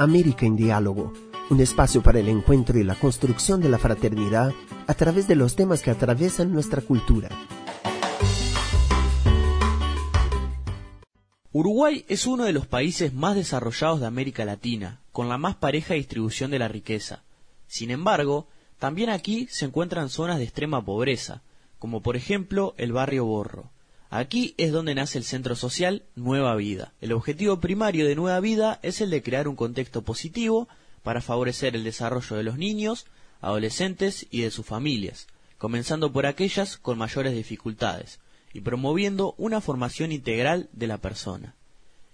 América en Diálogo, un espacio para el encuentro y la construcción de la fraternidad a través de los temas que atraviesan nuestra cultura. Uruguay es uno de los países más desarrollados de América Latina, con la más pareja distribución de la riqueza. Sin embargo, también aquí se encuentran zonas de extrema pobreza, como por ejemplo el barrio Borro. Aquí es donde nace el centro social Nueva Vida. El objetivo primario de Nueva Vida es el de crear un contexto positivo para favorecer el desarrollo de los niños, adolescentes y de sus familias, comenzando por aquellas con mayores dificultades, y promoviendo una formación integral de la persona.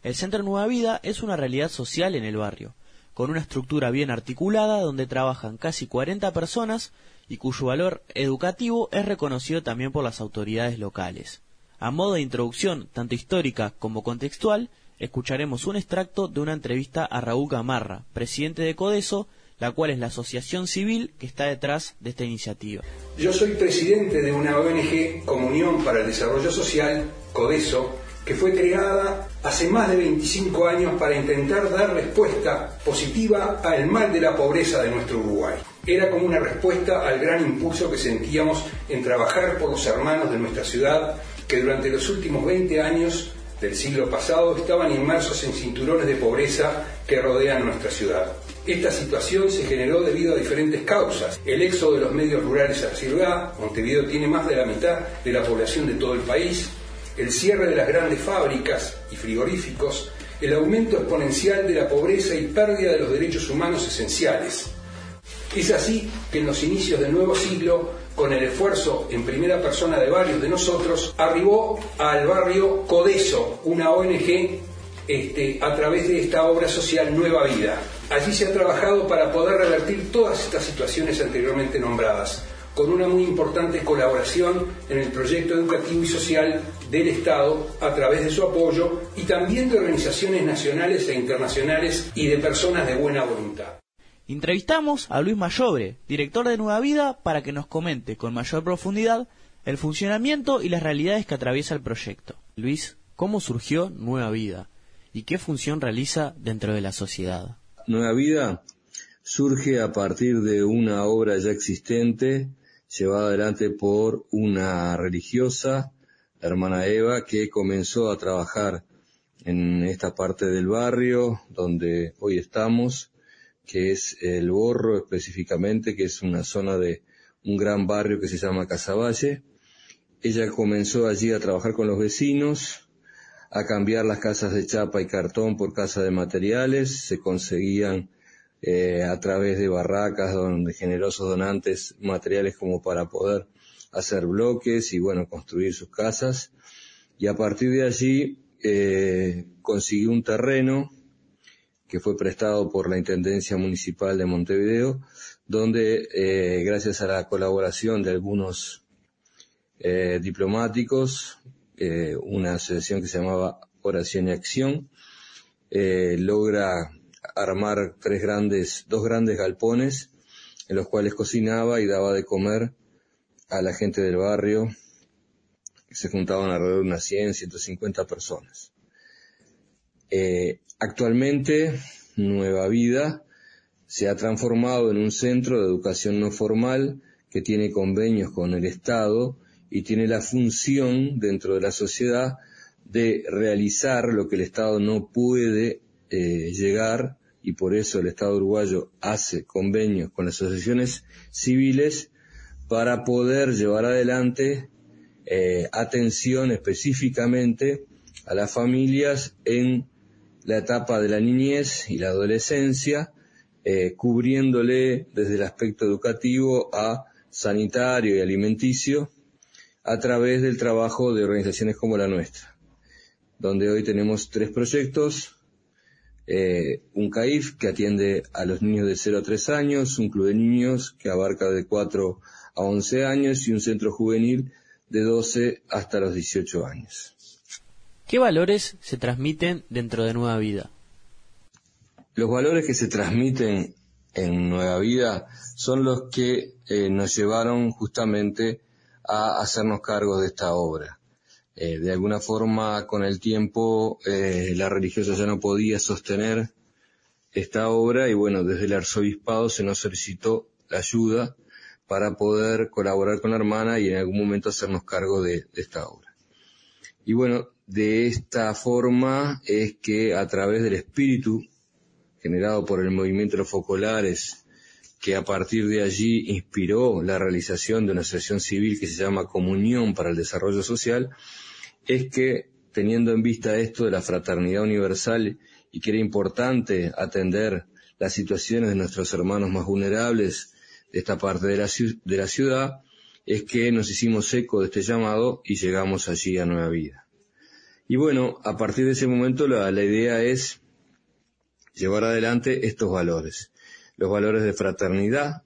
El Centro Nueva Vida es una realidad social en el barrio, con una estructura bien articulada donde trabajan casi 40 personas y cuyo valor educativo es reconocido también por las autoridades locales. A modo de introducción, tanto histórica como contextual, escucharemos un extracto de una entrevista a Raúl Gamarra, presidente de Codeso, la cual es la asociación civil que está detrás de esta iniciativa. Yo soy presidente de una ONG Comunión para el Desarrollo Social, Codeso, que fue creada hace más de 25 años para intentar dar respuesta positiva al mal de la pobreza de nuestro Uruguay. Era como una respuesta al gran impulso que sentíamos en trabajar por los hermanos de nuestra ciudad que durante los últimos 20 años del siglo pasado estaban inmersos en cinturones de pobreza que rodean nuestra ciudad. Esta situación se generó debido a diferentes causas. El éxodo de los medios rurales a la ciudad, Montevideo tiene más de la mitad de la población de todo el país, el cierre de las grandes fábricas y frigoríficos, el aumento exponencial de la pobreza y pérdida de los derechos humanos esenciales. Es así que en los inicios del nuevo siglo, con el esfuerzo en primera persona de varios de nosotros, arribó al barrio Codeso, una ONG este, a través de esta obra social Nueva Vida. Allí se ha trabajado para poder revertir todas estas situaciones anteriormente nombradas, con una muy importante colaboración en el proyecto educativo y social del Estado a través de su apoyo y también de organizaciones nacionales e internacionales y de personas de buena voluntad. Entrevistamos a Luis Mayobre, director de Nueva Vida, para que nos comente con mayor profundidad el funcionamiento y las realidades que atraviesa el proyecto. Luis, ¿cómo surgió Nueva Vida y qué función realiza dentro de la sociedad? Nueva Vida surge a partir de una obra ya existente llevada adelante por una religiosa, la hermana Eva, que comenzó a trabajar en esta parte del barrio donde hoy estamos, que es el Borro específicamente, que es una zona de un gran barrio que se llama Casaballe. Ella comenzó allí a trabajar con los vecinos, a cambiar las casas de chapa y cartón por casas de materiales, se conseguían eh, a través de barracas donde generosos donantes materiales como para poder hacer bloques y bueno, construir sus casas. Y a partir de allí eh, consiguió un terreno que fue prestado por la Intendencia Municipal de Montevideo, donde eh, gracias a la colaboración de algunos diplomáticos, una asociación que se llamaba Oración y Acción, logra armar tres grandes, dos grandes galpones en los cuales cocinaba y daba de comer a la gente del barrio, que se juntaban alrededor de unas 100, 150 personas. Eh, actualmente, Nueva Vida se ha transformado en un centro de educación no formal que tiene convenios con el Estado y tiene la función dentro de la sociedad de realizar lo que el Estado no puede eh, llegar y por eso el Estado uruguayo hace convenios con las asociaciones civiles para poder llevar adelante eh, atención específicamente a las familias en la etapa de la niñez y la adolescencia, eh, cubriéndole desde el aspecto educativo a sanitario y alimenticio a través del trabajo de organizaciones como la nuestra, donde hoy tenemos tres proyectos, eh, un CAIF que atiende a los niños de 0 a 3 años, un club de niños que abarca de 4 a 11 años y un centro juvenil de 12 hasta los 18 años. ¿Qué valores se transmiten dentro de Nueva Vida? Los valores que se transmiten en Nueva Vida son los que eh, nos llevaron justamente a hacernos cargo de esta obra. Eh, de alguna forma, con el tiempo, eh, la religiosa ya no podía sostener esta obra y bueno, desde el arzobispado se nos solicitó la ayuda para poder colaborar con la hermana y en algún momento hacernos cargo de, esta obra. Y bueno, de esta forma es que a través del espíritu generado por el movimiento de los focolares, que a partir de allí inspiró la realización de una asociación civil que se llama Comunión para el Desarrollo Social, es que teniendo en vista esto de la fraternidad universal y que era importante atender las situaciones de nuestros hermanos más vulnerables de esta parte de la, de la ciudad, es que nos hicimos eco de este llamado y llegamos allí a Nueva Vida. Y bueno, a partir de ese momento la, la idea es llevar adelante estos valores, los valores de fraternidad,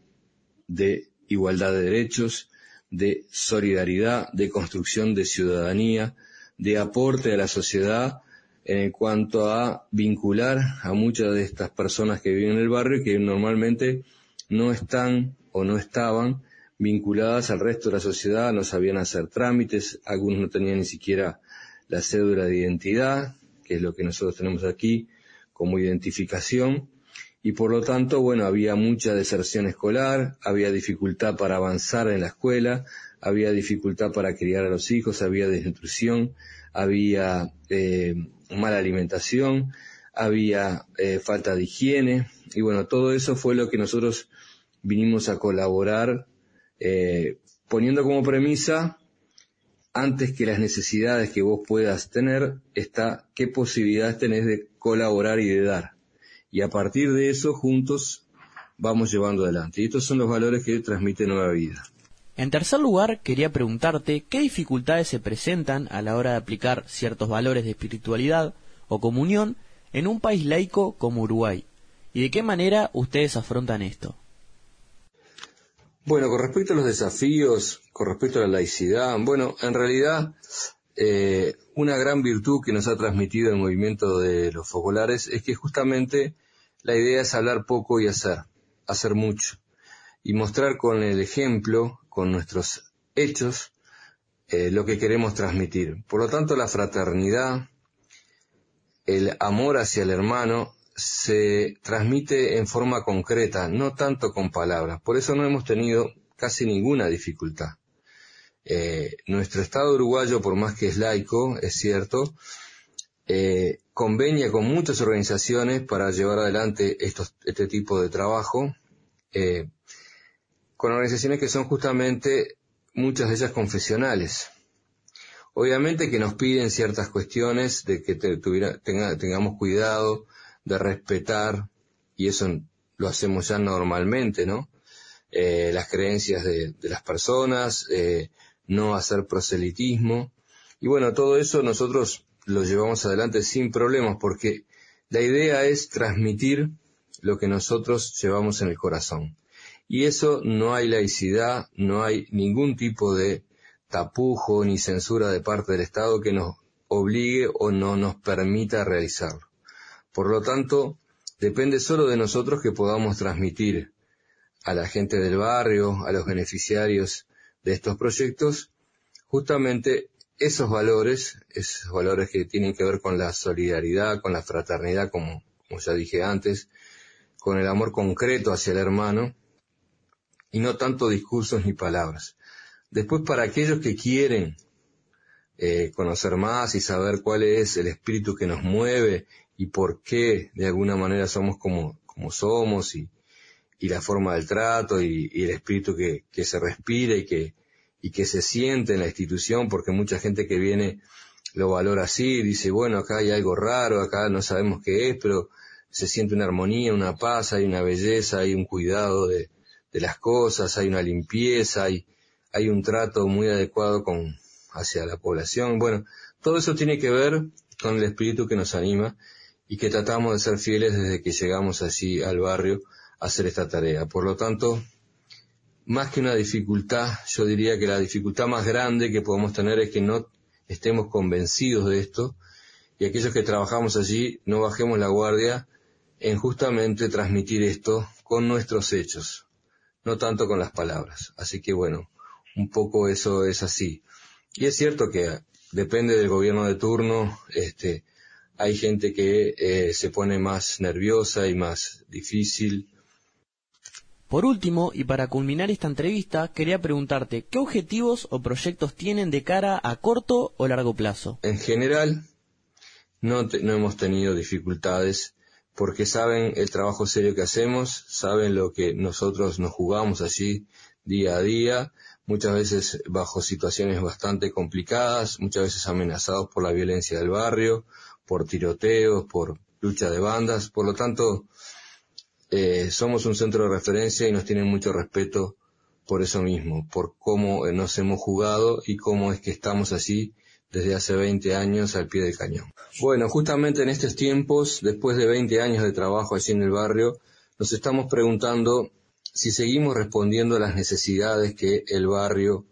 de igualdad de derechos, de solidaridad, de construcción de ciudadanía, de aporte a la sociedad en cuanto a vincular a muchas de estas personas que viven en el barrio y que normalmente no están o no estaban vinculadas al resto de la sociedad, no sabían hacer trámites, algunos no tenían ni siquiera la cédula de identidad, que es lo que nosotros tenemos aquí como identificación, y por lo tanto, bueno, había mucha deserción escolar, había dificultad para avanzar en la escuela, había dificultad para criar a los hijos, había desnutrición, había eh, mala alimentación, había eh, falta de higiene. Y bueno, todo eso fue lo que nosotros vinimos a colaborar eh, poniendo como premisa antes que las necesidades que vos puedas tener está qué posibilidades tenés de colaborar y de dar. Y a partir de eso juntos vamos llevando adelante. Y estos son los valores que transmite Nueva Vida. En tercer lugar, quería preguntarte qué dificultades se presentan a la hora de aplicar ciertos valores de espiritualidad o comunión en un país laico como Uruguay y de qué manera ustedes afrontan esto. Bueno, con respecto a los desafíos, con respecto a la laicidad, bueno, en realidad eh, una gran virtud que nos ha transmitido el movimiento de los focolares es que justamente la idea es hablar poco y hacer, hacer mucho, y mostrar con el ejemplo con nuestros hechos eh, lo que queremos transmitir. Por lo tanto, la fraternidad, el amor hacia el hermano, se transmite en forma concreta, no tanto con palabras. Por eso no hemos tenido casi ninguna dificultad. Eh, nuestro Estado uruguayo, por más que es laico, es cierto, eh, convenia con muchas organizaciones para llevar adelante este tipo de trabajo con organizaciones que son justamente muchas de ellas confesionales. Obviamente que nos piden ciertas cuestiones de que tengamos cuidado, de respetar, y eso lo hacemos ya normalmente, ¿no? Eh, las creencias de, las personas, eh, no hacer proselitismo. Y bueno, todo eso nosotros lo llevamos adelante sin problemas porque la idea es transmitir lo que nosotros llevamos en el corazón. Y eso no hay laicidad, no hay ningún tipo de tapujo ni censura de parte del Estado que nos obligue o no nos permita realizarlo. Por lo tanto, depende solo de nosotros que podamos transmitir a la gente del barrio, a los beneficiarios de estos proyectos, justamente esos valores, esos valores que tienen que ver con la solidaridad, con la fraternidad, como, como ya dije antes, con el amor concreto hacia el hermano, y no tanto discursos ni palabras. Después, para aquellos que quieren eh, conocer más y saber cuál es el espíritu que nos mueve y por qué de alguna manera somos como, como somos y, y la forma del trato y, el espíritu que, que, se respira y que, y que se siente en la institución, porque mucha gente que viene lo valora así, dice, bueno, acá hay algo raro, acá no sabemos qué es, pero se siente una armonía, una paz, hay una belleza, hay un cuidado de, de las cosas, hay una limpieza, hay, hay un trato muy adecuado con, hacia la población. Bueno, todo eso tiene que ver con el espíritu que nos anima y que tratamos de ser fieles desde que llegamos allí al barrio a hacer esta tarea. Por lo tanto, más que una dificultad, yo diría que la dificultad más grande que podemos tener es que no estemos convencidos de esto y aquellos que trabajamos allí no bajemos la guardia en justamente transmitir esto con nuestros hechos, no tanto con las palabras. Así que bueno, un poco eso es así. Y es cierto que depende del gobierno de turno, este, hay gente que eh, se pone más nerviosa y más difícil. Por último, y para culminar esta entrevista, quería preguntarte, ¿qué objetivos o proyectos tienen de cara a corto o largo plazo? En general, no, no hemos tenido dificultades porque saben el trabajo serio que hacemos, saben lo que nosotros nos jugamos allí día a día, muchas veces bajo situaciones bastante complicadas, muchas veces amenazados por la violencia del barrio, por tiroteos, por lucha de bandas. Por lo tanto, eh, somos un centro de referencia y nos tienen mucho respeto por eso mismo, por cómo eh, nos hemos jugado y cómo es que estamos allí desde hace 20 años al pie del cañón. Bueno, justamente en estos tiempos, después de 20 años de trabajo allí en el barrio, nos estamos preguntando si seguimos respondiendo a las necesidades que el barrio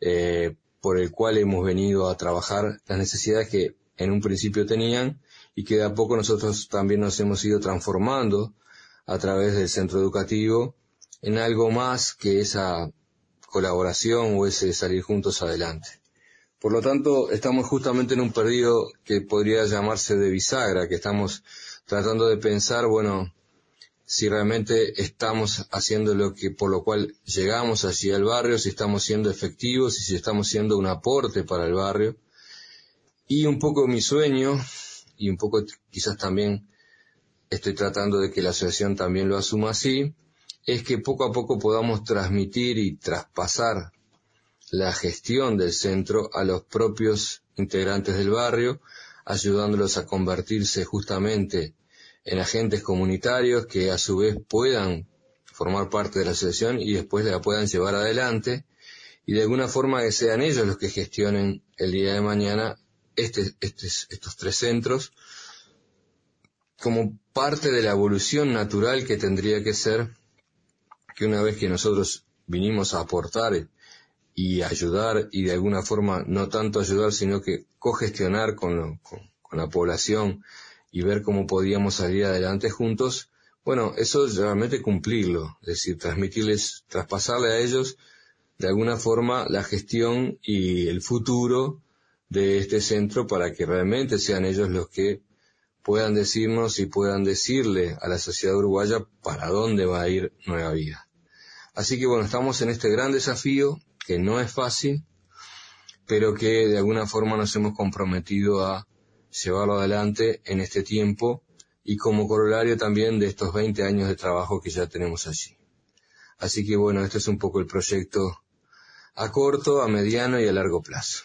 eh, por el cual hemos venido a trabajar, las necesidades que en un principio tenían y que de a poco nosotros también nos hemos ido transformando a través del centro educativo en algo más que esa colaboración o ese salir juntos adelante. Por lo tanto, estamos justamente en un periodo que podría llamarse de bisagra, que estamos tratando de pensar, bueno, si realmente estamos haciendo lo que por lo cual llegamos allí al barrio, si estamos siendo efectivos y si estamos siendo un aporte para el barrio. Y un poco mi sueño, y un poco quizás también estoy tratando de que la asociación también lo asuma así, es que poco a poco podamos transmitir y traspasar la gestión del centro a los propios integrantes del barrio, ayudándolos a convertirse justamente en agentes comunitarios que a su vez puedan formar parte de la asociación y después la puedan llevar adelante. Y de alguna forma que sean ellos los que gestionen el día de mañana este, estos tres centros como parte de la evolución natural que tendría que ser que una vez que nosotros vinimos a aportar y ayudar y de alguna forma no tanto ayudar sino que cogestionar con, con, con la población y ver cómo podíamos salir adelante juntos, bueno, eso es realmente cumplirlo, es decir, transmitirles, traspasarle a ellos de alguna forma la gestión y el futuro de este centro para que realmente sean ellos los que puedan decirnos y puedan decirle a la sociedad uruguaya para dónde va a ir Nueva Vida. Así que bueno, estamos en este gran desafío que no es fácil, pero que de alguna forma nos hemos comprometido a llevarlo adelante en este tiempo y como corolario también de estos 20 años de trabajo que ya tenemos allí. Así que bueno, este es un poco el proyecto a corto, a mediano y a largo plazo.